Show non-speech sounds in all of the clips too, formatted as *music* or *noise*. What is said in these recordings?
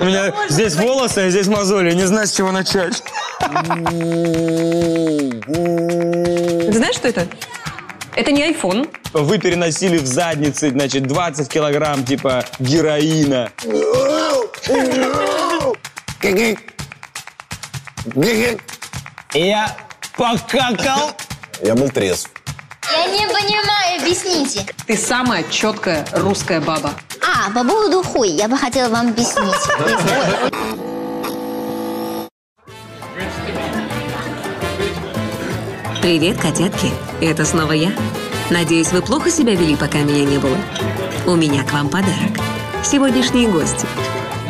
У меня здесь волосы, а здесь мозоли. Не знаю, с чего начать. Ты знаешь, что это? Это не iPhone. Вы переносили в заднице, значит, 20 килограмм, типа, героина. Я покакал. Я был трезв. Я не понимаю, объясните. Ты самая четкая русская баба. А, по поводу хуй, я бы хотела вам объяснить. Привет, котятки. Это снова я. Надеюсь, вы плохо себя вели, пока меня не было. У меня к вам подарок. Сегодняшние гости.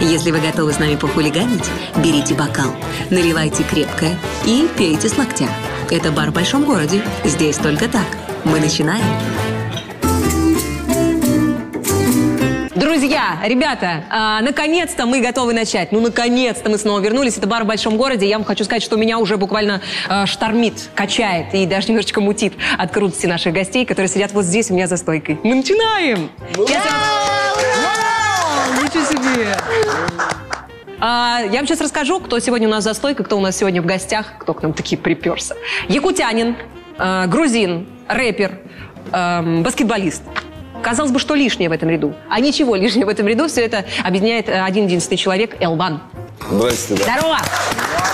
Если вы готовы с нами похулиганить, берите бокал, наливайте крепкое и пейте с локтя. Это бар в большом городе. Здесь только так. Мы начинаем. Друзья, ребята, а, наконец-то мы готовы начать. Ну, наконец-то мы снова вернулись. Это бар в большом городе. Я вам хочу сказать, что меня уже буквально а, штормит, качает и даже немножечко мутит от крутости наших гостей, которые сидят вот здесь у меня за стойкой. Мы начинаем! Я Вау! Ничего себе! А, я вам сейчас расскажу, кто сегодня у нас за стойкой, кто у нас сегодня в гостях, кто к нам таки приперся. Якутянин, а, грузин, рэпер, эм, баскетболист. Казалось бы, что лишнее в этом ряду. А ничего лишнего в этом ряду. Все это объединяет э, один единственный человек – Элван. Здрасте, да. Здорово!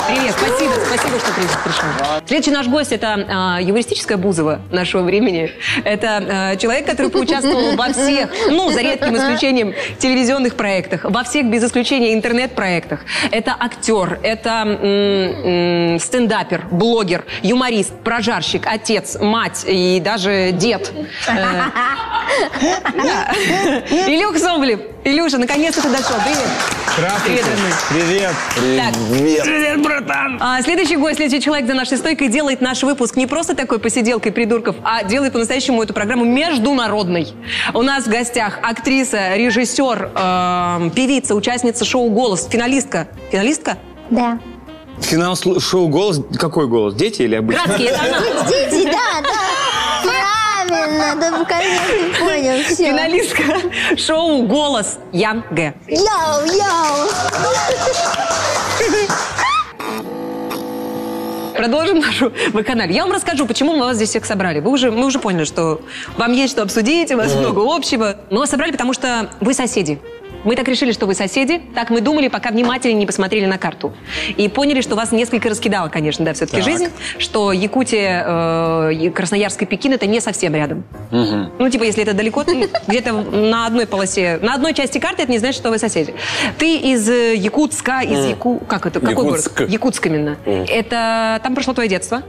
Привет, спасибо, спасибо, что при- пришел. Следующий наш гость – это э, юмористическая Бузова нашего времени. Это э, человек, который поучаствовал во всех, ну, за редким исключением, телевизионных проектах, во всех, без исключения, интернет-проектах. Это актер, это стендапер, блогер, юморист, прожарщик, отец, мать и даже дед. Э. Илюх Соболев. Илюша, наконец-то ты дошел. Привет. Здравствуйте. Привет. Привет. Привет. Привет, братан. а, следующий гость, следующий человек за нашей стойкой делает наш выпуск не просто такой посиделкой придурков, а делает по-настоящему эту программу международной. У нас в гостях актриса, режиссер, эм, певица, участница шоу «Голос», финалистка. Финалистка? Да. Финал шоу «Голос». Какой голос? Дети или обычный? Градский, это она. Дети, да, да. Правильно, да наконец ты понял, все. Финалистка шоу «Голос» Ян Гэ. Йоу, йоу. Продолжим нашу вакханалию. Я вам расскажу, почему мы вас здесь всех собрали. Вы уже, мы уже поняли, что вам есть что обсудить, у вас много общего. Мы вас собрали, потому что вы соседи. Мы так решили, что вы соседи. Так мы думали, пока внимательнее не посмотрели на карту. И поняли, что вас несколько раскидала, конечно, да, все-таки Так. жизнь. Что Якутия, э, Красноярск и Пекин это не совсем рядом. Ну, типа, если это далеко, ты где-то на одной полосе, на одной части карты, это не значит, что вы соседи. Ты из э, Якутска, из Яку... Как это? Какой Якутск. город? Якутск именно. Это там прошло твое детство?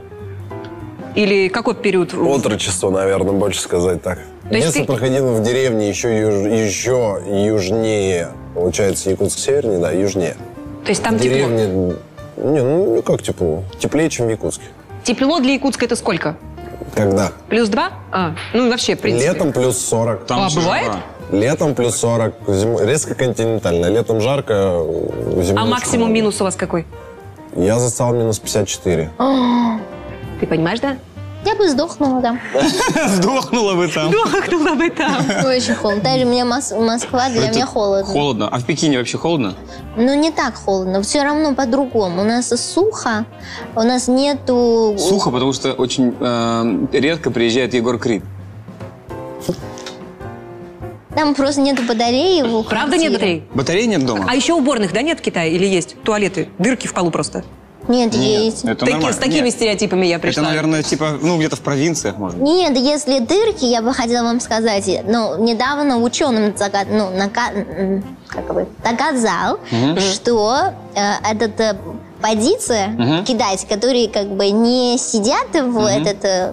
Или какой период? Отрочество, наверное, больше сказать так. То есть Детство ты- проходило в деревне еще, юж- еще южнее. Получается, Якутск севернее, да, южнее. То есть там в тепло. деревне... Не, ну как тепло? Теплее, чем в Якутске. Тепло для Якутска это сколько? Когда? Плюс два? А, ну вообще, в принципе. Летом плюс 40. Там А, бывает? жара. Летом плюс 40. Зимой... Резко континентально. Летом жарко, зимой А максимум минус у вас какой? Я застал минус 54. Ты понимаешь, да? Я бы сдохнула там. *laughs* Сдохнула вы там. Дохнула бы там. Очень холодно. Даже у меня Мос- Москва для меня холодно. Холодно. А в Пекине вообще холодно? Но не так холодно. Все равно по-другому. У нас сухо. У нас нету... Сухо, потому что очень э, редко приезжает Егор Крид. Там просто нету батареи Правда нет батарей? Батареи нет дома? А еще уборных, да, нет в Китае? Или есть? Туалеты, дырки в полу просто. Нет, Нет, есть. это Таки- нормально. с такими Нет. стереотипами я пришла. Это, наверное, типа, ну, где-то в провинциях, может. быть. Нет, если дырки, я бы хотела вам сказать, ну, недавно ученым загад, ну, нака- как бы, доказал, что э, этот э, позиция китайцы, которые как бы не сидят в этот, э,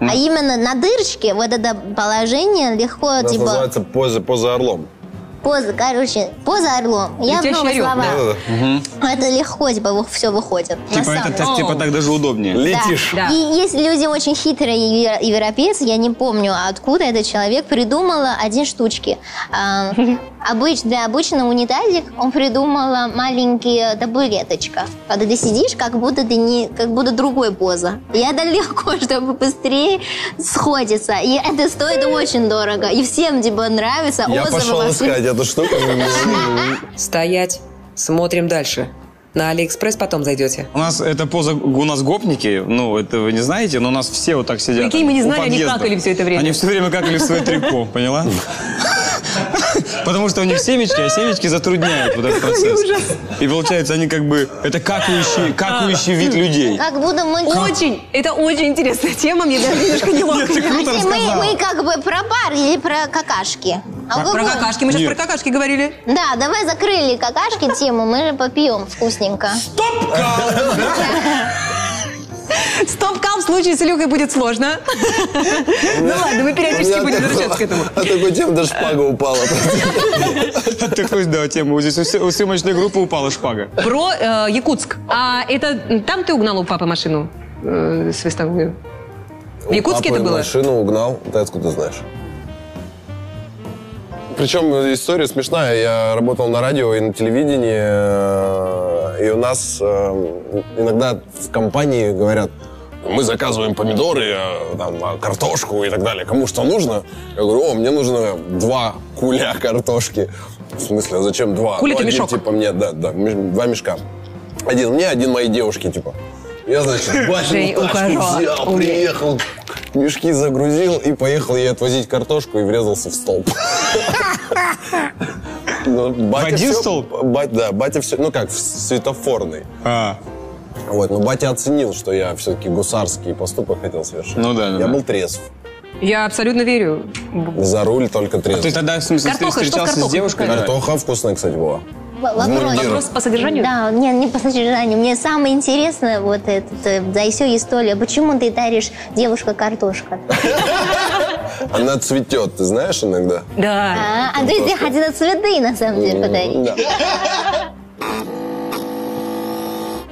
а именно на дырочке, вот это положение легко, Это типа, называется поза, поза орлом. Поза, короче, поза орлом. Я орел, словах. Да-да-да. Это легко, типа, все выходит. Типа, это деле. типа так даже удобнее. Летишь. Да. И есть люди очень хитрые евро- европейцы, я не помню, откуда этот человек придумала один штучки. А, *laughs* обыч- для обычного унитазик он придумала маленькие табуреточка. Когда ты сидишь, как будто ты не, как будто другой поза. И это легко, *laughs* чтобы быстрее сходится. И это стоит *laughs* очень дорого. И всем типа нравится. Я отзывы пошел искать эту штуку. Стоять. Смотрим дальше. На Алиэкспресс потом зайдете. У нас это поза, у нас гопники, ну, это вы не знаете, но у нас все вот так сидят. Прикинь, мы не знали, они какали все это время. Они все время какали в свое трико, поняла? *laughs* Потому что у них семечки, а семечки затрудняют вот этот процесс. И получается, они как бы, это какающий, какающий вид людей. Как будто мы... Очень, это очень интересная тема, мне даже немножко неловко. Мы, мы как бы про бар или про какашки? А Про, какашки, мы сейчас про какашки говорили. Да, давай закрыли какашки тему, мы же попьем вкусненько. *laughs* Стоп-кал в случае с Илюхой будет сложно. Ну ладно, мы периодически будем возвращаться к этому. От такой темы даже шпага упала. *laughs* Такой, да, тема. Здесь у съемочной группы упала шпага. Про э, Якутск. А это там ты угнал у папы машину э, свистовую? В Якутске это было? машину угнал. Ты откуда знаешь? Причем история смешная. Я работал на радио и на телевидении, э, и у нас э, иногда в компании говорят, мы заказываем помидоры, э, там, картошку и так далее. Кому что нужно? Я говорю, о, мне нужно два куля картошки. В смысле, а зачем два? Это один, мешок. типа, мне, да, да, два мешка. Один мне, один моей девушке, типа. Я, значит, *laughs* батину тачку взял, приехал, мешки загрузил и поехал ей отвозить картошку и врезался в столб. Ну, батя В один столб? бать- да, батя все, ну как, в светофорный. А, Вот, но батя оценил, что я все-таки гусарский поступок хотел совершить. Ну да, Я был трезв. Я абсолютно верю. За руль только трезв. ты тогда, в смысле, встречался с девушкой? Картоха вкусная, кстати, была. Вопрос. по содержанию? Да, нет, не по содержанию. Мне самое интересное вот этот, э, да и все история. Почему ты даришь девушка картошка? *laughs* Она цветет, ты знаешь иногда? Да. А, Андрей, тебе хотела цветы на самом деле подарить. *laughs*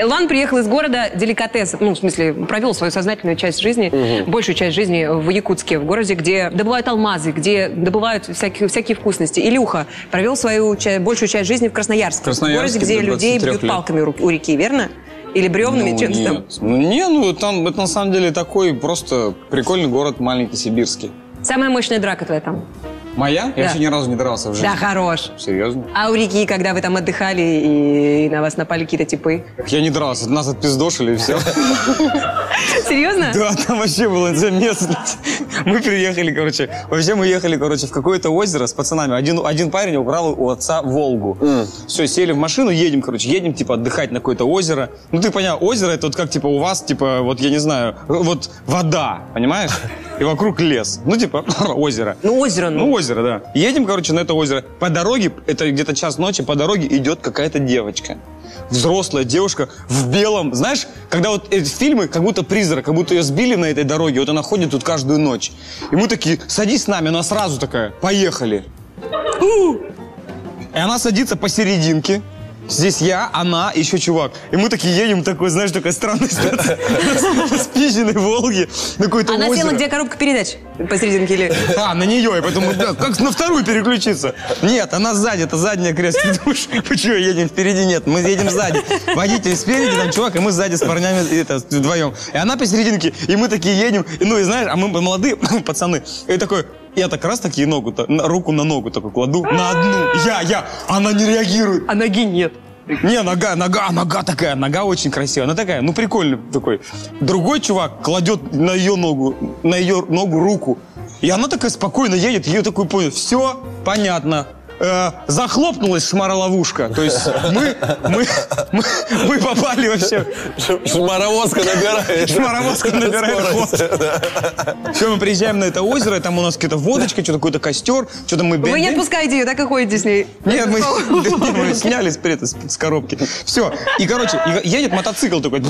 Да. Элван приехал из города деликатес, ну, в смысле, провел свою сознательную часть жизни, большую часть жизни в Якутске, в городе, где добывают алмазы, где добывают всякие, всякие вкусности. Илюха провел свою ча- большую часть жизни в Красноярске, в Красноярске городе, где людей 23 бьют лет. палками у, реки, верно? Или бревнами, Ну, чем там? нет. Ну, не, ну, там, это на самом деле такой просто прикольный город, маленький, сибирский. Самая мощная драка твоя там. Моя? Я Да. еще ни разу не дрался в жизни. Да, хорош. Серьезно? А у реки, когда вы там отдыхали и, на вас напали какие-то типы? Я не дрался, нас отпиздошили и все. *laughs* Серьезно? Да, там вообще было замесно. Мы приехали, короче, вообще мы ехали, короче, в какое-то озеро с пацанами. Один, один парень украл у отца Волгу. Все, сели в машину, едем, короче, едем, типа, отдыхать на какое-то озеро. Ну, ты понял, озеро это вот как, типа, у вас, типа, вот, я не знаю, вот вода, понимаешь? И вокруг лес. Ну, типа, *laughs* озеро. Ну, озеро, ну. Ну, озеро, да. Едем, короче, на это озеро. По дороге, это где-то час ночи, по дороге идет какая-то девочка. Взрослая девушка в белом. Знаешь, когда вот эти фильмы, как будто призрак, как будто ее сбили на этой дороге, вот она ходит тут каждую ночь. И мы такие, садись с нами, она сразу такая, поехали. И она садится посерединке. Здесь я, она, еще чувак. И мы такие едем, такой, знаешь, такая странная ситуация. *laughs* На спиченной Волге, на какое-то Она села, где коробка передач? Посерединке или... А, на нее, и поэтому, как на вторую переключиться? Нет, она сзади, это задняя крест. Думаешь, мы *laughs* что, едем впереди? Нет, мы едем сзади. Водитель спереди, там чувак, и мы сзади с парнями это, вдвоем. И она посерединке, и мы такие едем, ну и знаешь, а мы молодые *laughs* пацаны, и такой, я так раз такие ногу, на, руку на ногу такой кладу, на одну, я, я, она не реагирует. А ноги нет. Не, нога, нога, нога такая, нога очень красивая. Она такая, ну прикольный такой. Другой чувак кладет на ее ногу, на ее ногу руку. И она такая спокойно едет, ее такой понял, все, понятно. Э, захлопнулась шмароловушка. То есть мы, мы, мы, мы попали вообще. Шмаровозка набирает. Шмаровозка набирает ход. Все, мы приезжаем на это озеро, там у нас какая-то водочка, что-то какой-то костер, что-то мы... Вы не отпускаете ее, так и ходите с ней. Нет, мы, мы сняли с, с, коробки. Все. И, короче, едет мотоцикл такой.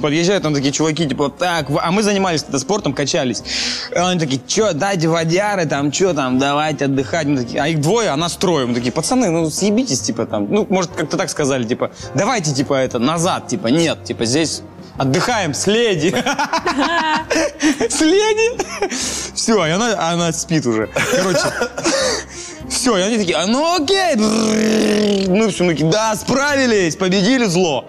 Подъезжают там такие чуваки, типа, так, а мы занимались тогда спортом, качались. И они такие, что, дайте водяры, там, что там, давайте отдыхать. Мы такие, а их двое, а нас трое. Мы такие, пацаны, ну, съебитесь, типа, там. Ну, может, как-то так сказали, типа, давайте, типа, это, назад, типа, нет, типа, здесь отдыхаем с леди. *laughs* С леди? Все, и она, она спит уже. Короче, все, и они такие, а ну окей. Ну все, мы такие, да, справились, победили зло.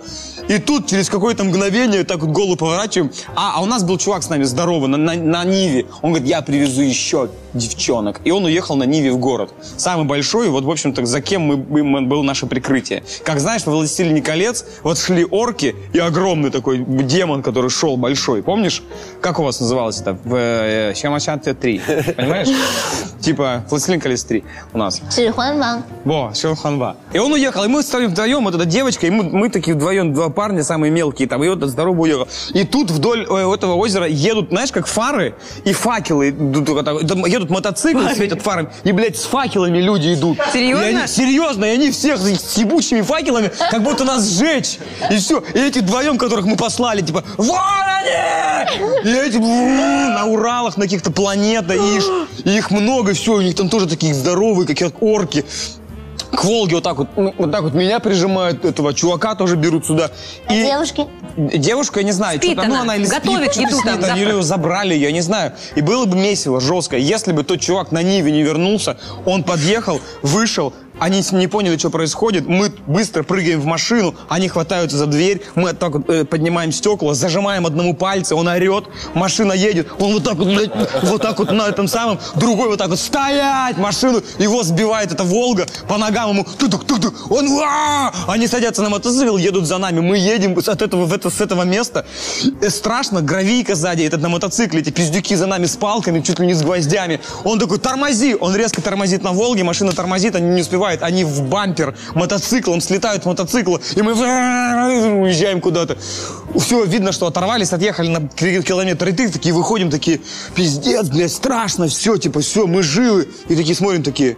И тут через какое-то мгновение так вот голову поворачиваем. А, а у нас был чувак с нами здоровый на, на, на Ниве. Он говорит, я привезу еще девчонок. И он уехал на Ниве в город. Самый большой, вот, в общем-то, за кем мы, мы, было наше прикрытие. Как знаешь, во «Властелине колец» вот шли орки и огромный такой демон, который шел большой. Помнишь? Как у вас называлось это? В э, «Щамачанте 3». Понимаешь? *laughs* Типа «Властелин колец 3» у нас. Шихуанва. Во, Шихуанва. И он уехал, и мы стали вдвоем, вот эта девочка, и мы, мы такие вдвоем, два парня, самые мелкие, там, и вот этот здоровый уехал. И тут вдоль э, этого озера едут, знаешь, как фары и факелы. Едут мотоциклы, светят фарами, и, блядь, с факелами люди идут. Серьезно? И они, серьезно, и они всех с ебучими факелами, как будто нас сжечь. И все. И эти вдвоем, которых мы послали, типа, вон они! И эти на Уралах, на каких-то планетах, и их, и их много, все, у них там тоже такие здоровые, как орки к Волге вот так вот, вот так вот меня прижимают, этого чувака тоже берут сюда. А девушки? Девушка, я не знаю, Спит что-то, ну она, или готовит спит, еду там или ее забрали, я не знаю. И было бы месиво, жестко, если бы тот чувак на Ниве не вернулся, он подъехал, вышел, они не поняли, что происходит, мы быстро прыгаем в машину, они хватаются за дверь, мы так вот э, поднимаем стекла, зажимаем одному пальце, он орет, машина едет, он вот так вот, вот так вот на этом самом, другой вот так вот, стоять, машину, его сбивает эта Волга, по ногам ему, тук тук тук он, «Уа!» они садятся на мотоцикл, едут за нами, мы едем от этого, в это, с этого места, Э, страшно, гравийка сзади, этот на мотоцикле, эти пиздюки за нами с палками, чуть ли не с гвоздями, он такой, тормози, он резко тормозит на Волге, машина тормозит, они не успевают, они в бампер мотоциклом слетают с мотоцикла, и мы уезжаем куда-то. Все, видно, что оторвались, отъехали на ки- километр, и ты такие выходим, такие, пиздец, блядь, страшно, все, типа, все, мы живы. И такие смотрим, такие,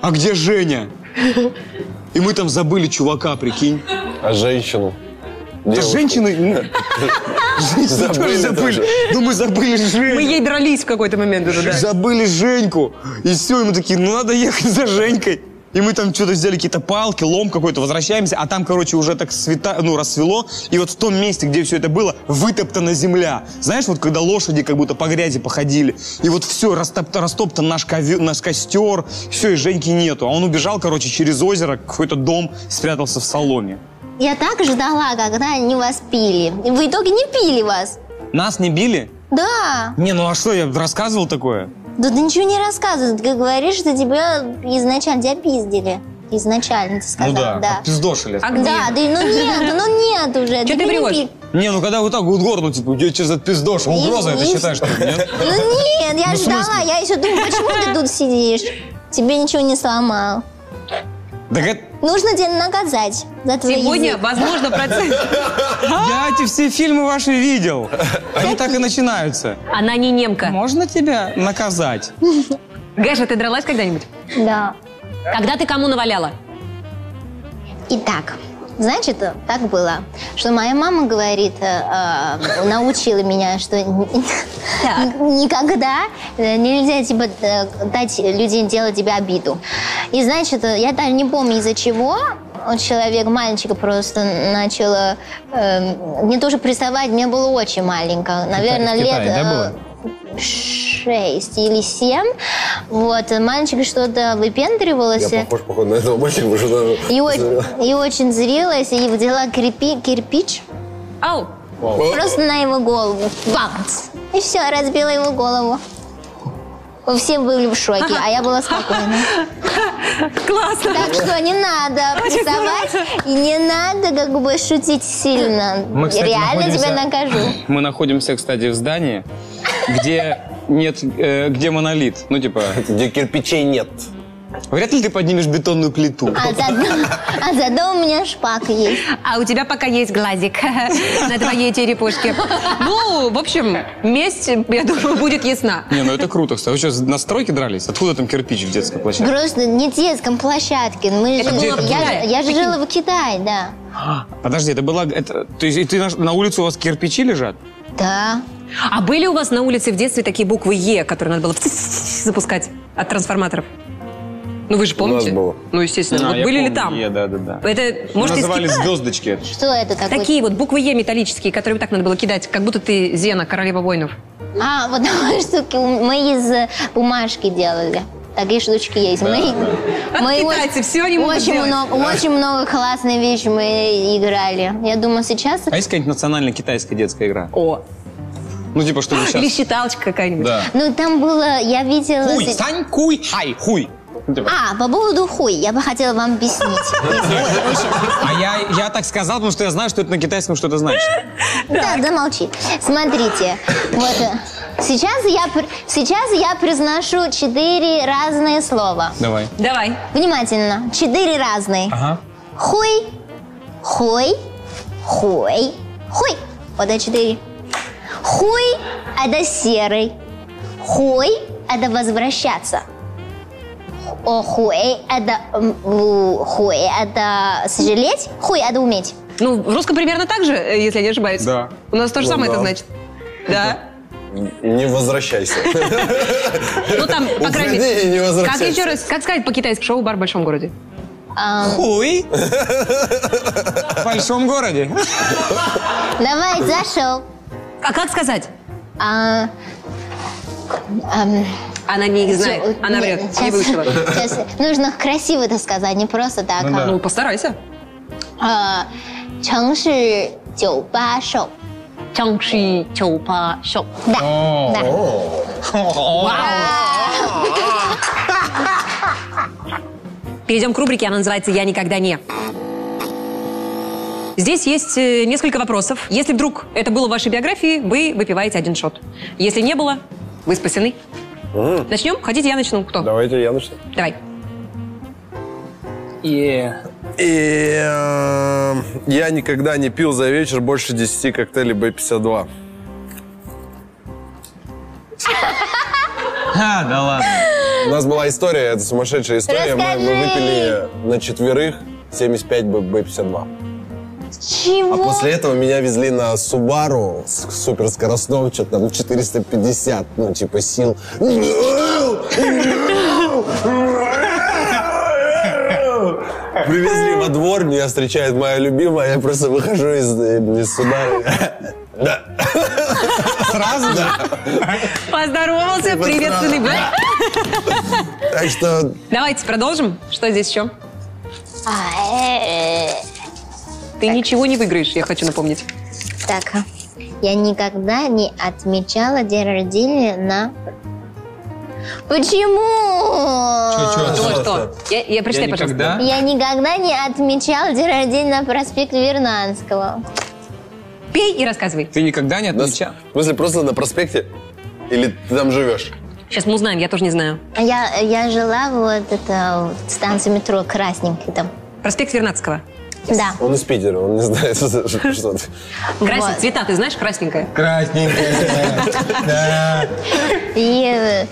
а где Женя? И мы там забыли чувака, прикинь. А женщину? Да женщины... *laughs* Женщины Забыли тоже забыли. тоже. Ну мы забыли Женю. Мы ей дрались в какой-то момент уже, да. Забыли Женьку. И все, и мы такие, ну надо ехать за Женькой. И мы там что-то взяли какие-то палки, лом какой-то, возвращаемся, а там, короче, уже так света, ну, рассвело, и вот в том месте, где все это было, вытоптана земля. Знаешь, вот когда лошади как будто по грязи походили, и вот все, растоптан, растоптан наш, ковер, наш костер, все, и Женьки нету. А он убежал, короче, через озеро, какой-то дом, спрятался в соломе. Я так ждала, когда они вас пили. И в итоге не пили вас. Нас не били? Да. Не, ну а что, я рассказывал такое? Да ты ничего не рассказывай. Ты говоришь, что тебя изначально тебя пиздили. Изначально ты сказал, ну да, да. пиздошили. А где? Да, да, ну нет, ну нет уже. Чё ты Тебя не врешь? пи- Не, ну когда вот так вот горло, типа, у тебя через этот пиздош, угроза, И- считаешь, что ли, нет? Ну нет, я Ну, в ждала, смысле? я еще думаю, почему ты тут сидишь? Тебе ничего не сломал. Так это... Нужно тебя наказать за твой Сегодня, язык. возможно, процесс... Я эти все фильмы ваши видел. Они так и начинаются. Она не немка. Можно тебя наказать? Гэша, ты дралась когда-нибудь? Да. Когда ты кому наваляла? Итак, значит, так было, что моя мама говорит, э, э, научила меня, что никогда э, нельзя типа э, дать людям делать тебе обиду. И значит, я даже не помню из-за чего. Он человек, мальчика просто начал э, э, мне тоже приставать, мне было очень маленько, наверное, в лет да, э, было? шесть или семь. Вот, мальчик что-то Я выпендривался. похож, походу, на этого мальчика, уже даже... И, о- и очень зрелась, и взяла кирпи- кирпич Ау! просто на его голову. Бамц! И все, разбила его голову. Все были в шоке, а я была спокойна. *laughs* Классно! Так что не надо прессовать и не надо как бы шутить сильно. Мы, кстати, Реально тебя накажу. Мы находимся, кстати, в здании, где нет, э, где монолит. Ну, типа, Где кирпичей нет. Вряд ли ты поднимешь бетонную плиту. А зато, а зато у меня шпак есть. А у тебя пока есть глазик *laughs* на твоей черепушке. Ну, в общем, месть, я думаю, будет ясна. Не, ну это круто, кстати. Вы что, на стройке дрались? Откуда там кирпич в детской площадке? Просто не в детском площадке. Мы Это же- было в я, Китае. я же жила в Китае, да. Подожди, это была... Это, то есть ты на, на улице у вас кирпичи лежат? Да. А были у вас на улице в детстве такие буквы Е, которые надо было *laughs* запускать от трансформаторов? Ну вы же помните? было. Ну, естественно. А, вот были ли помню, там? Е, да, да, да. Это, может, из Называли Китая? звездочки. Что это такое? Такие вот буквы Е металлические, которые вот так надо было кидать, как будто ты Зена, королева воинов. А, вот такие штуки мы из э, бумажки делали. Такие штучки есть. мы, А китайцы всё они могут очень делать. много, очень много классных вещей мы играли. Я думаю, сейчас А есть какая-нибудь национальная китайская детская игра? О, Ну, типа, что вы *gasps* Или сейчас... считалочка какая-нибудь. Да. Ну, там было, я видела... Хуй, стань, куй, хай, хуй. А, по поводу хуй, я бы хотела вам объяснить. *laughs* А я, я так сказал, потому что я знаю, что это на китайском что-то значит. Да, замолчи. Смотрите, вот э, сейчас я, сейчас я произношу четыре разные слова. Давай. Давай. Внимательно, четыре разные. Ага. Хуй, хуй, хуй, хуй. Вот это четыре. Хуй – это серый. Хуй – это возвращаться. О, хуй – это хуй – это сожалеть. Хуй – это уметь. Ну, в русском примерно так же, э, если я не ошибаюсь. Да. У нас то же Ну самое да. это значит. Да. Не возвращайся. Ну, там, по крайней не Как еще раз, как сказать по-китайски шоу «Бар в большом городе»? Хуй. В большом городе. Давай, зашел. А как сказать? А, ам, Она не знает, Чё, она нет, врет, не щас- выучила. *laughs* щас. Нужно красиво это сказать, не просто так. Ну да. Ну, постарайся. А, 城市酒吧手. Чангши Чоупа Шоу. Да, да. Перейдем к рубрике, она называется «Я никогда не». Здесь есть э, несколько вопросов. Если вдруг это было в вашей биографии, вы выпиваете один шот. Если не было, вы спасены. Угу. Начнем? Хотите, я начну? Кто? Давайте я начну. Давай. И... И э, я никогда не пил за вечер больше 10 коктейлей B52. А, *laughs* да ладно. У нас была история, это сумасшедшая история. Мы, мы выпили на четверых 75 B52. Чего? А после этого меня везли на Субару с суперскоростном, что-то там 450, ну, типа сил. Привезли во двор, меня встречает моя любимая, я просто выхожу из, э, из суда. Да. Сразу, да? Поздоровался, приветственный. Так что... Давайте продолжим. Что здесь еще? А, э, э, а, Ты ничего не выиграешь, я хочу напомнить. Так, я никогда не отмечала день рождения на... Почему? Чё, чё? Что? Я, я прочитай, Я пожалуйста. никогда... Я никогда не отмечала день рождения на проспекте Вернадского. Пей и рассказывай. Ты никогда не отмечал? в смысле просто на проспекте? Или ты там живешь? Сейчас мы узнаем, я тоже не знаю. Я, я жила вот это вот, станции метро Красненький там. Проспект Вернадского. Да. Он из Питера, он не знает, что, что ты. Красный, Вот. цвета, ты знаешь, красненькая? Красненькая. Да. И э,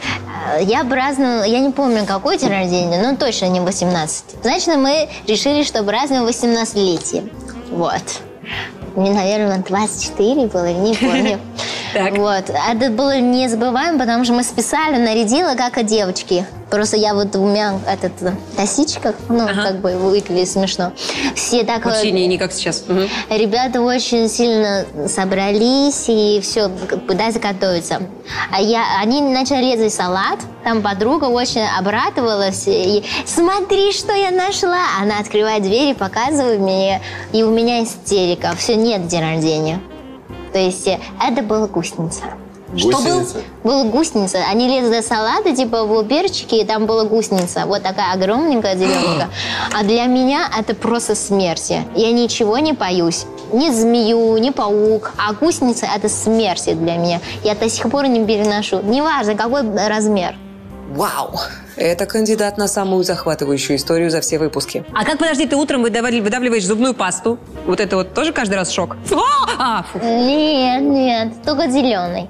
я праздную, я не помню, какой день рождения, но точно не 18. Значит, мы решили, что празднуем 18-летие. Вот. Мне, наверное, 24 было, не помню. Так. Вот. Это было незабываемо, потому что мы специально нарядила, как и девочки. Просто я вот двумя этот, э, косичках, ну, Ага. как бы выглядит смешно. Все так... Вообще не, не как сейчас. Мгм. Ребята очень сильно собрались и все, пытаются готовиться. А я, они начали резать салат, там подруга очень обрадовалась. И, Смотри, что я нашла! Она открывает дверь и показывает мне, и у меня истерика. Все, нет день рождения. То есть э, это была гусеница. Что был? Гусеница? Была гусеница. Они лезли салаты, типа в перчики, и там была гусеница. Вот такая огромненькая зелененькая. А для меня это просто смерть. Я ничего не боюсь. Ни змею, ни паук. А гусеница это смерть для меня. Я до сих пор не переношу. Неважно, какой размер. Вау! Это кандидат на самую захватывающую историю за все выпуски. А как, подожди, ты утром выдавливаешь зубную пасту? Вот это вот тоже каждый раз шок? А, а, фу. Нет, нет, только зеленый.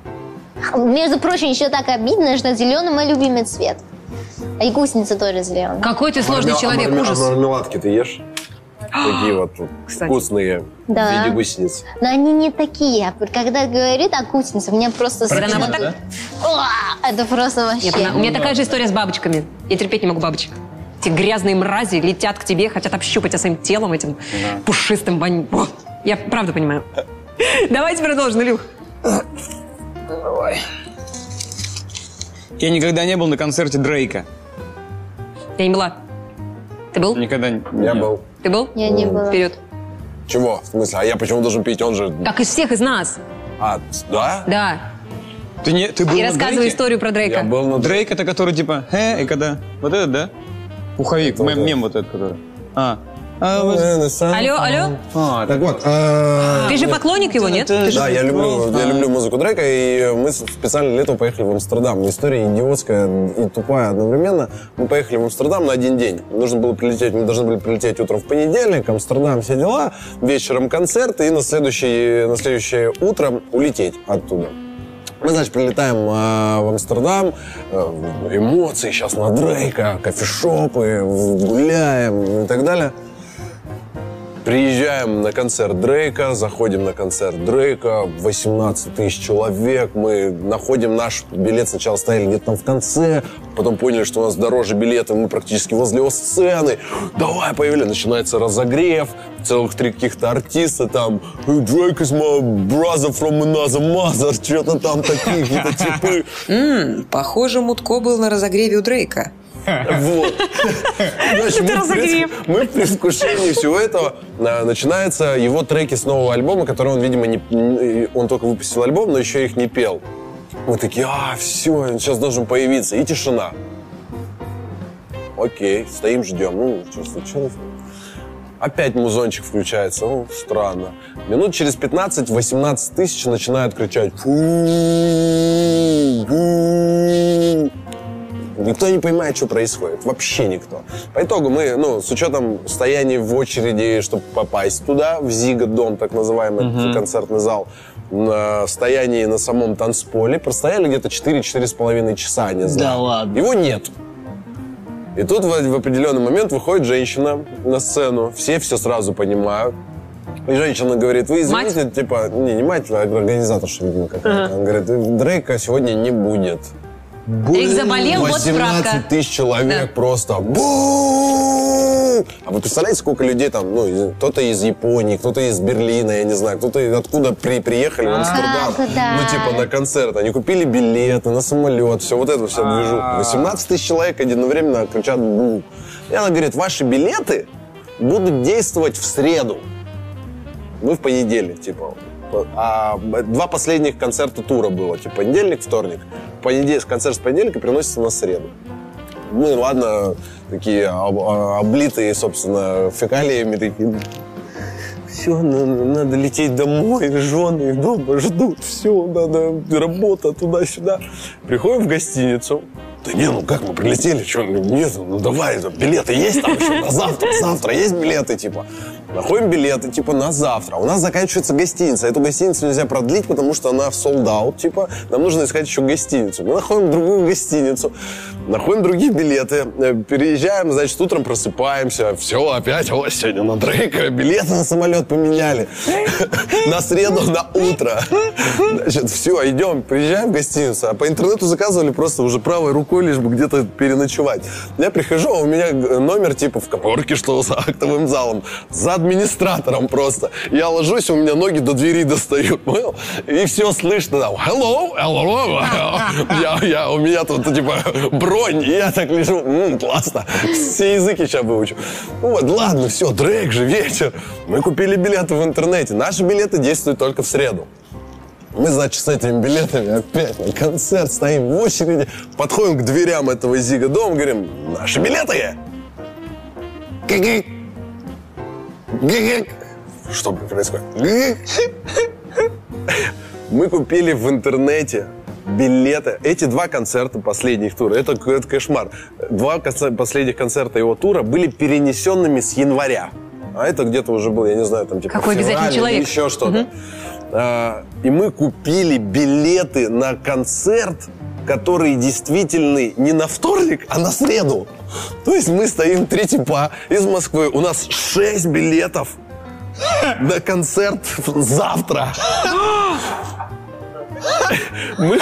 Между прочим, еще так обидно, что зеленый мой любимый цвет. И гусеница тоже зеленая. Какой ты сложный Мармел- человек, а мармел- ужас. а мармеладки ты ешь? Такие *gasps* вот Кстати. вкусные Да. в виде гусениц. Но они не такие. А Когда говорит о гусенице, мне просто... Когда она вот так- Уа, Это просто вообще... Нет, она- у меня такая же история с бабочками. Я терпеть не могу бабочек. Эти грязные мрази летят к тебе, хотят общупать тебя своим телом этим пушистым вонь. О, Я правда понимаю. *laughs* Давайте продолжим, Илюх. Я никогда не был на концерте Дрейка. Я не была. Ты был? Никогда не... Я был. Ты был? Я не была. Вперед. Чего? В смысле? А я почему должен пить? Он же... Как из всех из нас. А, да? Да. Ты, не, ты был И на рассказывай Дрейке? историю про Дрейка. Я был на Дрейк это который типа, э, и когда? Вот этот, да? Пуховик, Это мем, вот мем вот этот, который. А. А, вот- Алло, алло? а, Так вот, Ты же поклонник его, нет? Да, я люблю, я люблю музыку Дрейка, и мы специально для этого поехали в Амстердам. История идиотская и тупая одновременно. Мы поехали в Амстердам на один день. Нужно было прилететь, мы должны были прилететь утром в понедельник, Амстердам, все дела, вечером концерт, и на следующее, на следующее утро улететь оттуда. Мы, значит, прилетаем э, в Амстердам, э, эмоции сейчас на Дрейка, кофешопы, гуляем и так далее. Приезжаем на концерт Дрейка, заходим на концерт Дрейка, 18 тысяч человек, мы находим наш билет, сначала стояли где-то там в конце, потом поняли, что у нас дороже билеты, мы практически возле сцены, давай, появились, начинается разогрев, целых три каких-то артиста там, Дрейк is my brother from another mother, *laughs* что-то там такие какие-то типы. Похоже, Мутко был на разогреве у Дрейка. Вот. *laughs* Значит, мы, пред- мы в предвкушении всего этого а, начинаются его треки с нового альбома, который он, видимо, не, не- он только выпустил альбом, но еще их не пел. Мы такие, а, все, он сейчас должен появиться. И тишина. Окей, стоим, ждем. Ну, что случилось? Опять музончик включается. Ну, странно. Минут через 15-18 тысяч начинают кричать. «Фу, фу». Никто не понимает, что происходит. Вообще никто. По итогу мы, ну, с учетом стояния в очереди, чтобы попасть туда, в Зига дом, так называемый, этот концертный зал, на стоянии на самом танцполе, простояли где-то 4-4,5 часа, не знаю. Да ладно. Его нет. И тут в, в определенный момент выходит женщина на сцену, все все сразу понимают. И женщина говорит, вы извините, типа, не, не мать, а организаторша, видимо, какая-то. Она говорит, Дрейка сегодня не будет. Дрейк заболел, вот 18 справка. тысяч человек Да. просто. Бу! А вы представляете, сколько людей там, ну, кто-то из Японии, кто-то из Берлина, я не знаю, кто-то откуда при, приехали в Амстердам. Ну, типа, на концерт. Они купили билеты на самолет, все вот это, вся движуха. 18 тысяч человек одновременно кричат «бу». И она говорит, ваши билеты будут действовать в среду. Мы в понедельник, типа. А два последних концерта тура было, типа понедельник, вторник. Понедельник, концерт с понедельника переносится на среду. Мы, ладно, такие об- а, облитые, собственно, фекалиями такие. Все, надо лететь домой, жены дома ждут, все, надо работа туда-сюда. Приходим в гостиницу. Да не, ну как мы прилетели, что, ну, нет, ну давай, билеты есть там еще на завтра, завтра есть билеты, типа. Находим билеты, типа, на завтра. У нас заканчивается гостиница. Эту гостиницу нельзя продлить, потому что она в sold out, типа. Нам нужно искать еще гостиницу. Мы находим другую гостиницу, находим другие билеты, э, переезжаем, значит, утром просыпаемся. Все, опять, о, сегодня на Дрейка билеты на самолет поменяли. *laughs* На среду, на утро. Значит, все, идем, приезжаем в гостиницу. А по интернету заказывали просто уже правой рукой, лишь бы где-то переночевать. Я прихожу, а у меня г- номер типа в копорке, что за актовым залом, за администратором просто. Я ложусь, у меня ноги до двери достают? И все слышно там, hello, hello, я, я, у меня тут типа бронь, и я так лежу, «М, классно, все языки сейчас выучу. Ну Вот, ладно, все, Дрейк же, вечер. Мы купили билеты в интернете. Наши билеты действуют только в среду. Мы, значит, с этими билетами опять на концерт стоим в очереди, подходим к дверям этого Зига дома, говорим, наши билеты! Гы-гы. Что происходит? Мы купили в интернете билеты. Эти два концерта последних тура, это, это кошмар. Два концер- последних концерта его тура были перенесенными с января. А это где-то уже был, я не знаю, там типа Какой обязательный или человек. еще что-то. А, и мы купили билеты на концерт, который действительный не на вторник, а на среду. То есть мы стоим три типа из Москвы. У нас шесть билетов на концерт завтра. Мы,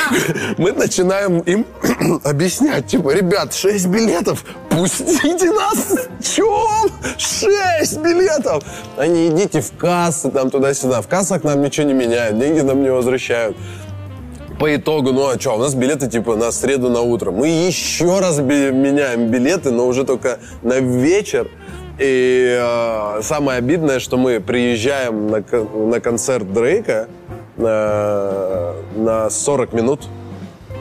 мы начинаем им *clears throat* объяснять, типа, ребят, 6 билетов, пустите нас. Чё? 6 билетов. Они идите в кассы, там туда-сюда. В кассах нам ничего не меняют, деньги нам не возвращают. По итогу, ну а что, у нас билеты типа на среду на утро. Мы еще раз би- меняем билеты, но уже только на вечер. И э, самое обидное, что мы приезжаем на, на концерт Дрейка на, на 40 минут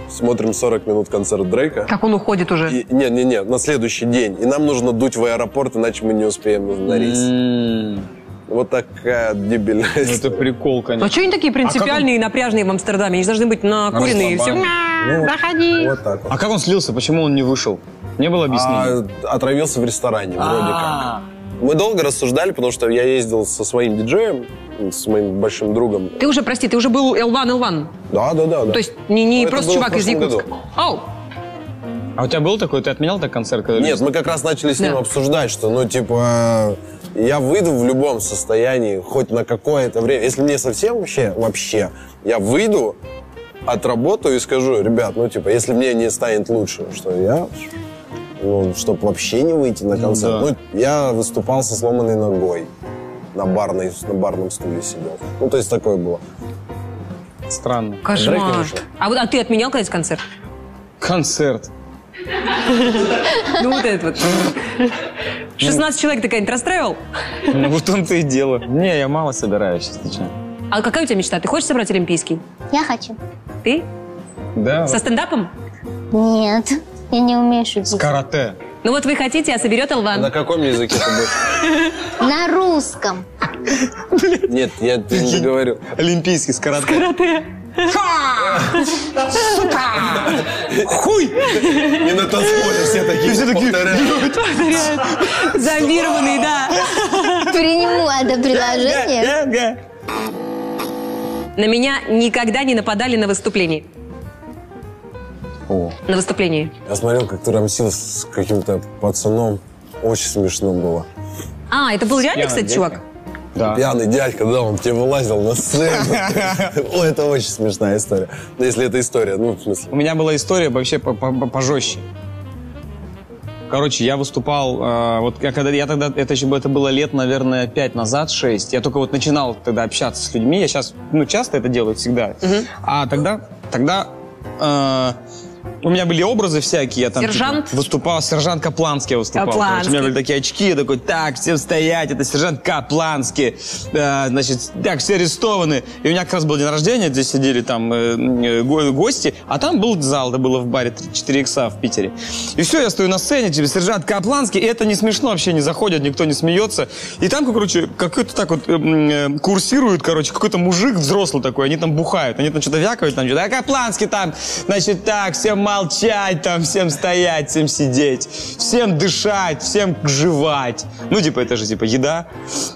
смотрим 40 минут концерт Дрейка. Как он уходит уже. Не-не-не, на следующий день. И нам нужно дуть в аэропорт, иначе мы не успеем на рейс. М, Вот такая дебильная Это история. прикол, А конечно. что они такие принципиальные и напряжные в Амстердаме? Они же должны быть накуренные и все. Ну, Заходи. Вот так вот. А как он слился? Почему он не вышел? Не было объяснений? А, отравился в ресторане, вроде А. как. Мы долго рассуждали, потому что я ездил со своим диджеем, с моим большим другом. Ты уже, прости, ты уже был L1, L1. Да, да, да. да. То есть не, не Ну, это просто чувак из Якутска. Оу, А у тебя был такой, ты отменял так концерт? когда Нет, мы как раз начали с ним Да. обсуждать, что, ну, типа, я выйду в любом состоянии, хоть на какое-то время. Если мне совсем вообще, вообще, я выйду, отработаю и скажу, ребят, ну, типа, если мне не станет лучше, что я, ну, чтобы вообще не выйти на концерт. да. Ну, я выступал со сломанной ногой. На, барной, на барном стуле сидел. Ну, то есть такое было. Странно. Кошмар. А вот а ты отменял, конечно, концерт? Концерт. *laughs* Ну вот этот вот. 16 человек ты как-нибудь расстраивал? Ну, вот он-то и дело. Не, я мало собираюсь, если честно. А какая у тебя мечта? Ты хочешь собрать Олимпийский? Я хочу. Ты? Да, Со стендапом? Нет, я не умею шутить. карате. Ну вот вы хотите, а соберет На Элван. каком языке ты будешь? На русском. Нет, я не говорю. Олимпийский с карате. Карате. Хуй! И на танцполе все такие, все такие, повторяют. Зомбированный, да. Приму это предложение. На меня никогда не нападали на выступлении. О, На выступлении. Я смотрел, как ты рамсил с каким-то пацаном. Очень смешно было. А, это был реально, пьяным кстати, чувак? Да. Пьяный дядька, да, он тебе вылазил на сцену. *laughs* О, это очень смешная история. Ну, Если это история, ну, в смысле. У меня была история вообще по- по- по- пожестче. Короче, я выступал, э, вот я, когда я тогда, это еще это было лет, наверное, пять назад, шесть. Я только вот начинал тогда общаться с людьми. Я сейчас, ну, часто это делаю всегда. А тогда, тогда э, у меня были образы всякие. Я там типа, Сержант? выступал, сержант Капланский я выступал. Короче, Капланский. у меня были такие очки, я такой, так, всем стоять, это сержант Капланский. Э, значит, так, все арестованы. И у меня как раз был день рождения, здесь сидели там э, э, го- гости, а там был зал, это было в баре 4 икса в Питере. И все, я стою на сцене, типа, сержант Капланский, и это не смешно, вообще не заходят, никто не смеется. И там, короче, какой-то так вот э, э, курсирует, короче, какой-то мужик взрослый такой, они там бухают, они там что-то вякают, там что-то, а Капланский там, значит, так, всем молчать, там, всем стоять, всем сидеть, всем дышать, всем жевать. Ну, типа, это же, типа, еда.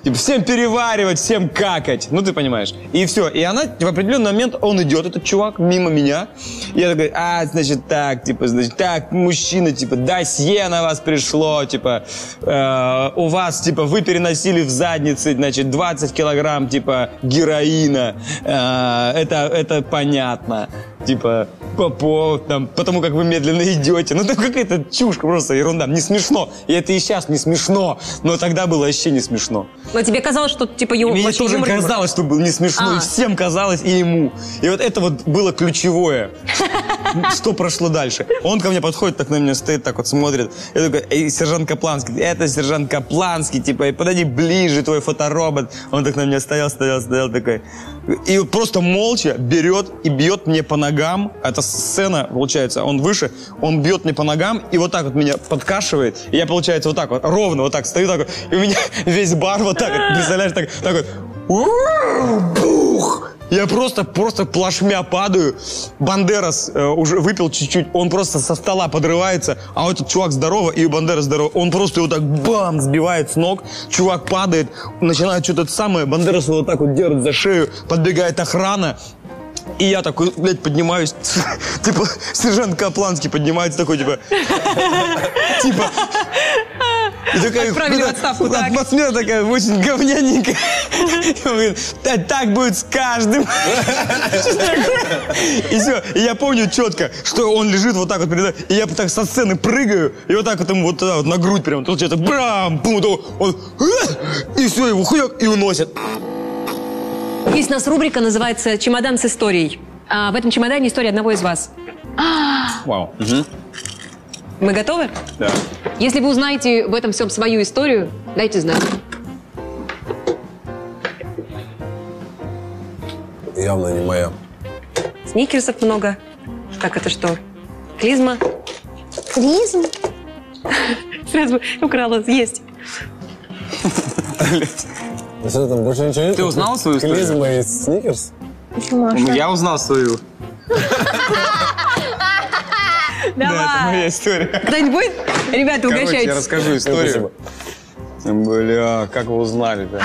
Типа, всем переваривать, всем какать. Ну, ты понимаешь. И все. И она, в определенный момент, он идет, этот чувак, мимо меня. И я такой, а, значит, так, типа, значит, так, мужчина, типа, досье на вас пришло, типа, э, у вас, типа, вы переносили в заднице, значит, 20 килограмм, типа, героина. Э, это, это понятно. Типа, по, по- там, потому как вы медленно идете. Ну, там какая-то чушь, просто ерунда. Не смешно. И это и сейчас не смешно. Но тогда было вообще не смешно. Но тебе казалось, что типа ю... Мне тоже юмор- казалось, что было не смешно. А. И всем казалось, и ему. И вот это вот было ключевое. *laughs* Что прошло дальше? Он ко мне подходит, так на меня стоит, так вот смотрит. Я такой, эй, сержант Капланский. Это сержант Капланский, типа, подойди ближе, твой фоторобот. Он так на меня стоял, стоял, стоял такой. И вот просто молча берет и бьет мне по ногам. Это сцена, получается, он выше, он бьет мне по ногам и вот так вот меня подкашивает. И я, получается, вот так вот, ровно вот так стою, так вот, и у меня *laughs* весь бар вот так представляешь, так, так вот. «Ууу, Бух! Я просто, просто плашмя падаю. Бандерас э, уже выпил чуть-чуть, он просто со стола подрывается, а этот чувак здоровый, и у Бандерас здорово. Он просто его так бам, сбивает с ног, чувак падает, начинает что-то самое, Бандерас его вот так вот держит за шею, подбегает охрана, и я такой, блядь, поднимаюсь, *laughs* типа, сержант Капланский поднимается такой, типа, *laughs* типа, и такая, Отправили в отставку, так. Атмосфера такая очень говняненькая. Он говорит, «Да так будет с каждым. И все. И я помню четко, что он лежит вот так вот передо мной, и я так со сцены прыгаю, и вот так вот ему вот туда вот на грудь прям, тут что-то брам, пум, он, «А!» и все, его хуяк, и уносит. Есть у нас рубрика, называется «Чемодан с историей». А в этом чемодане история одного из вас. Вау. Мы готовы? Да. Если вы узнаете в этом всем свою историю, дайте знать. Явно не моя. Сникерсов много. Так, это что? Клизма? Клизм? Сразу украла. Есть. Ну? Ты узнала свою историю? Клизма и сникерс? Почему? Что? Я узнал свою. *laughs* Да, это моя история. Кто-нибудь будет? Ребята, Короче, я угощайтесь. расскажу историю. Бля, как вы узнали-то?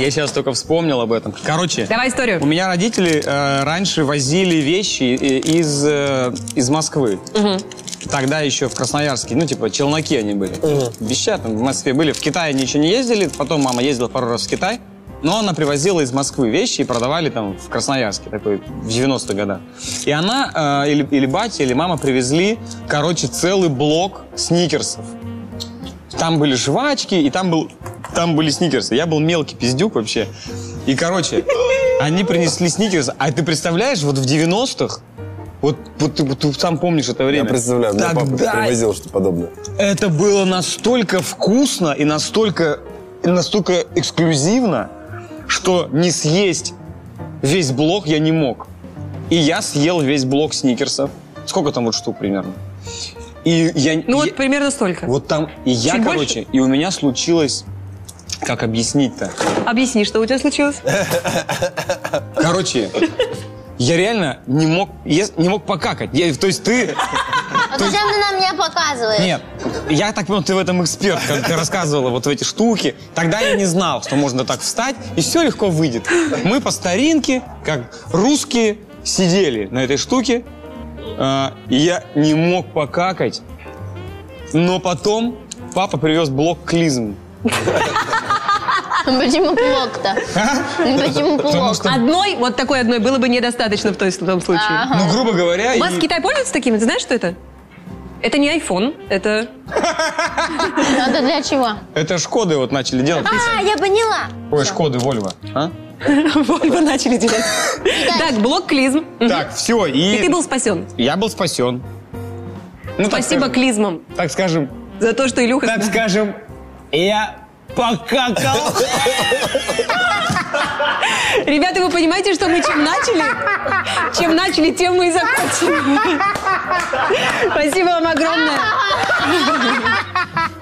Я сейчас только вспомнил об этом. Короче, Давай историю. у меня родители э, раньше возили вещи э, из, э, из Москвы. Тогда еще в Красноярске, ну, типа, челноки они были. Веща там в Москве были. В Китае ничего не ездили. Потом мама ездила пару раз в Китай. Но она привозила из Москвы вещи и продавали там в Красноярске, такой, в 90-х годах. И она, э, или, или батя, или мама привезли, короче, целый блок сникерсов. Там были жвачки, и там, был, там были сникерсы. Я был мелкий пиздюк вообще. И, короче, они принесли сникерсы. А ты представляешь, вот в 90-х, вот, вот ты, ты сам помнишь это время. Я представляю, мне папа Тогда привозил что-то подобное. это было настолько вкусно и настолько, и настолько эксклюзивно, что не съесть весь блок я не мог. И я съел весь блок сникерсов. Сколько там вот штук примерно? И я, Ну вот я- примерно столько. вот там, и я, Чуть короче, и у меня случилось, как объяснить-то? Объясни, что у тебя случилось? Короче, я реально не мог, я не мог покакать. Я- то есть ты, А зачем ты нам меня показываешь? нет, я так понял, ты в этом эксперт, как ты рассказывала вот в эти штуки. Тогда я не знал, что можно так встать, и все легко выйдет. Мы по старинке, как русские, сидели на этой штуке, а, и я не мог покакать. Но потом папа привез блок клизм. Почему плок-то? Почему Потому плок? что, Одной, вот такой одной было бы недостаточно в той- в том случае. ну, грубо говоря, У вас и- в Китае пользуются такими? Ты знаешь, что это? Это не iPhone, это... Это для чего? это Шкоды вот начали делать. А, я поняла. Ой, Шкоды, Вольво. А? Вольво начали делать. Так, блок клизм. Так, все, и... И ты был спасен. Я был спасен. Ну, так Спасибо скажем- клизмам Так скажем, за то, что Илюха... так скажем, я покакал. Ребята, вы понимаете, что мы чем начали? Чем начали, тем мы и закончим. Спасибо вам огромное.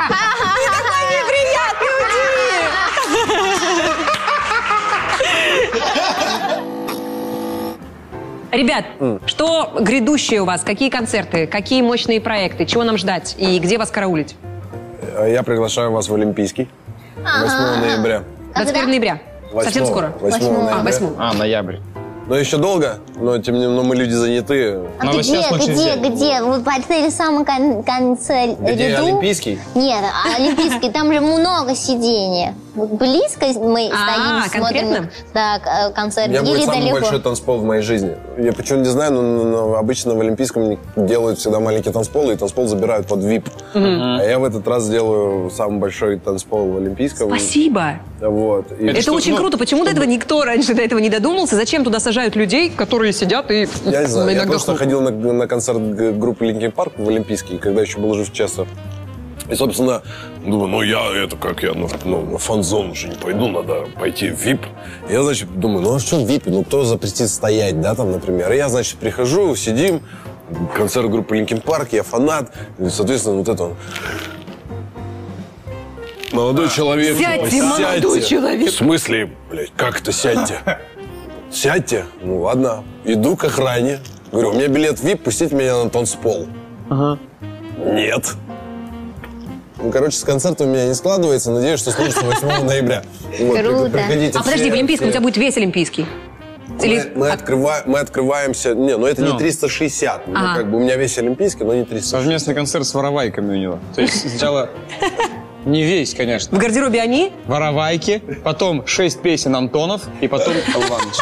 Ты такой неприятный, уйди. Ребят, что грядущее у вас? Какие концерты? Какие мощные проекты? Чего нам ждать? И где вас караулить? Э, Я приглашаю вас в Олимпийский 8 ноября. 21 ноября. Совсем 8 скоро. 8 Восьмого. А, ноября. 8 А, ноябрь. Но еще долго, но тем не менее, но мы люди занятые. А Надо где, где, где? Вы по той самом кон- конце Где ряду? Олимпийский? Нет, а Олимпийский, там же много сидений. Вот близко мы А, стоим, смотрим конкретно? так, э, концерт. Я Или будет самый далеко? большой танцпол в моей жизни. Я почему не знаю, но, но обычно в Олимпийском делают всегда маленький танцпол, и танцпол забирают под VIP. А я в этот раз делаю самый большой танцпол в Олимпийском. Спасибо. Вот. И- Это что, очень ну, круто. Почему до этого никто раньше до этого не додумался? Зачем туда сажают людей, которые сидят и Я не знаю, я просто ходил на, на концерт группы Linkin Park в Олимпийский, когда еще был жив Честер. И, собственно, думаю, ну я это как я, ну, ну, на фан-зону же не пойду, надо пойти в VIP. Я, значит, думаю, ну а что в VIP? Ну кто запретит стоять, да, там, например. И я, значит, прихожу, сидим, концерт группы Linkin Park, я фанат, и, соответственно, вот это он. Молодой человек, Сядьте, типа, молодой сядьте. человек. В смысле, блядь, как это сядьте? *laughs* Сядьте. Ну ладно. Иду к охране. Говорю, у меня билет VIP, пустите меня на танцпол. Нет. Ну, короче, с концерта у меня не складывается. Надеюсь, что сложится 8 ноября. Вот, Круто. приходите А подожди, в Олимпийском у тебя будет весь Олимпийский? Или Мы, мы от- открыва- мы открываемся... Не, ну это Ну. не 360. Ну, Ага. как бы у меня весь Олимпийский, но не 360. Совместный концерт с воровайками у него. То есть сначала не весь, конечно. в гардеробе они? Воровайки, потом шесть песен Антонов и потом Иваныч.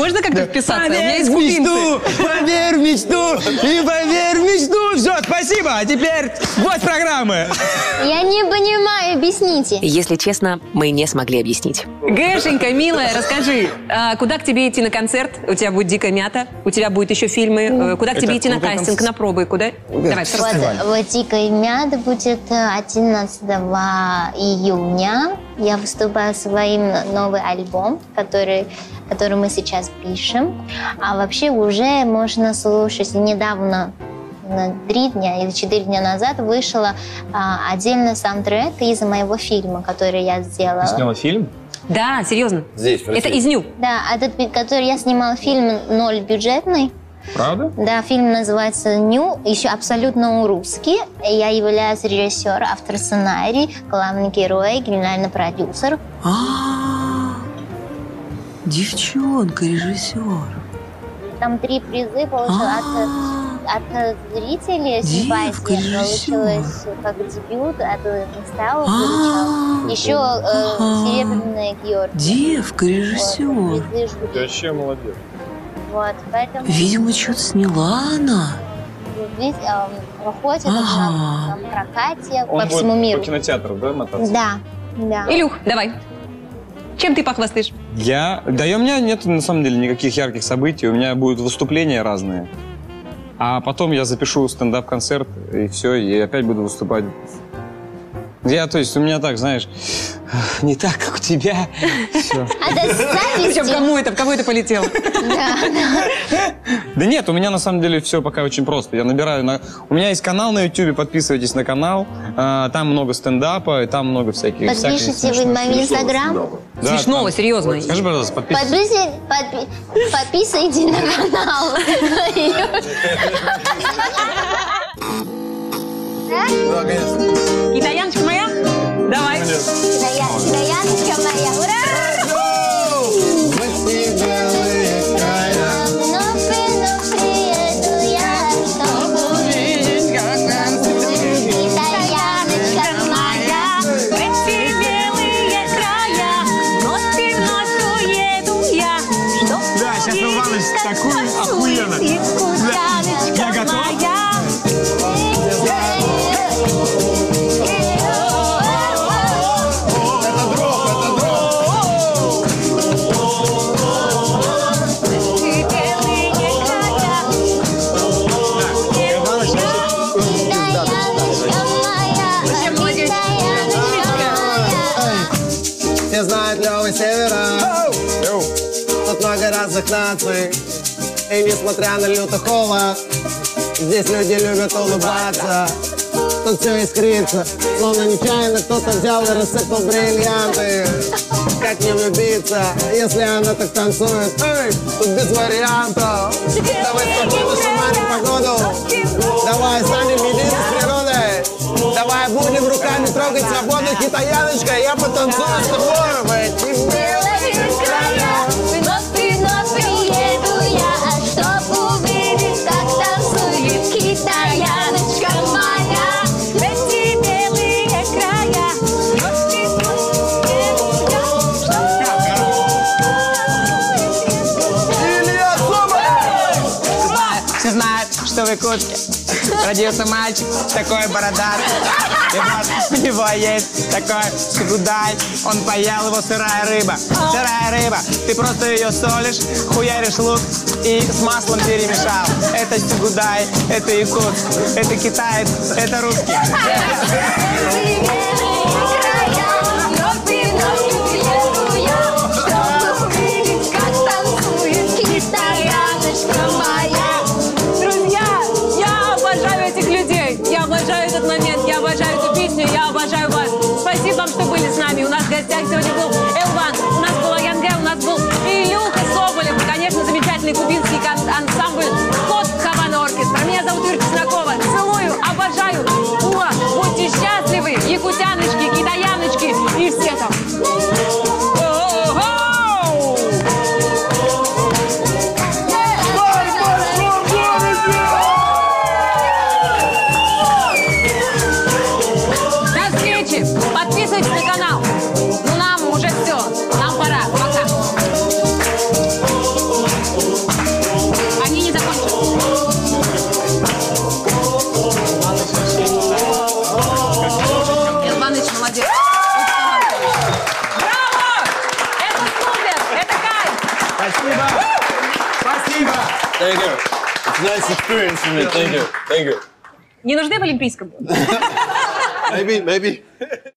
Можно как-то вписаться? У меня есть кубинцы. поверь в мечту и поверь в мечту. Все, спасибо. А теперь вот программы. Я не понимаю, объясните. Если честно, мы не смогли объяснить. Гэшенька, милая, расскажи, а куда к тебе идти на концерт? У тебя будет «Дикая мята», у тебя будет еще фильмы. Э, Куда к Это тебе идти на кастинг, концерт. на пробы? Куда? Давай, Вот, вот «Дикая мята» будет э, 11 июня. Я выступаю своим новый альбом, который, который мы сейчас пишем. А вообще уже можно слушать недавно три дня или четыре дня назад вышла а, отдельно саундтрек из моего фильма, который я сделала. Ты сняла фильм? Да, серьезно. Здесь, в Это из Ню. Да, этот, который я снимала фильм ноль бюджетный. Правда? Да, фильм называется «Ню», еще абсолютно русский. Я являюсь режиссер, автор сценарий, главный герой, генеральный продюсер. А, девчонка, режиссер. Там три призы получила А, от, от зрителей Девка. Получилось как дебют, это не стало А, получал. Еще э, ага. серебряный Георгий. Девка, режиссер. вообще молодец. Вот, поэтому Видимо, что-то сняла она. здесь эм, выходит Ага. на, на прокате по всему миру. кинотеатров, да, мотаться? Да, да. Илюх, давай. Чем ты похвастаешь? Я... Да и у меня нет, на самом деле, никаких ярких событий. У меня будут выступления разные. А потом я запишу стендап-концерт, и все, и опять буду выступать. Я, то есть, у меня так, знаешь, не так, как у тебя. Все. А с Причем кому это, в кого это полетело? Да. Да нет, у меня на самом деле все пока очень просто. Я набираю на... У меня есть канал на YouTube, подписывайтесь на канал. А, там много стендапа, и там много всяких... Подпишите вы мой инстаграм. Да, Смешного, там- серьезно. Скажи, пожалуйста, подписывайтесь. Подписывайте, подпи- подписывайте на канал. *laughs* Да, конечно. Китаяночка моя? Давай. Китая- Китаяночка моя. Ура! Вновь Все знают Лёва Севера. Тут много разных наций. И несмотря на лютый холод Здесь люди любят улыбаться. Тут все искрится Словно нечаянно кто-то взял и рассыпал бриллианты. Как не влюбиться, если она так танцует? Эй, тут без вариантов. Давай спокойно шаманим погоду. Давай станем едины с природой Давай будем руками трогать свободу Китаяночка, я потанцую с тобой. В родился мальчик такой бородатый. И вот у него есть такой сугудай, он поел его сырая рыба. Сырая рыба, ты просто ее солишь, хуяришь лук и с маслом перемешал. Это сугудай, это якутск, это китаец, это русский. *laughs* Thank you. Thank you. Не нужны в Олимпийском? Maybe, maybe.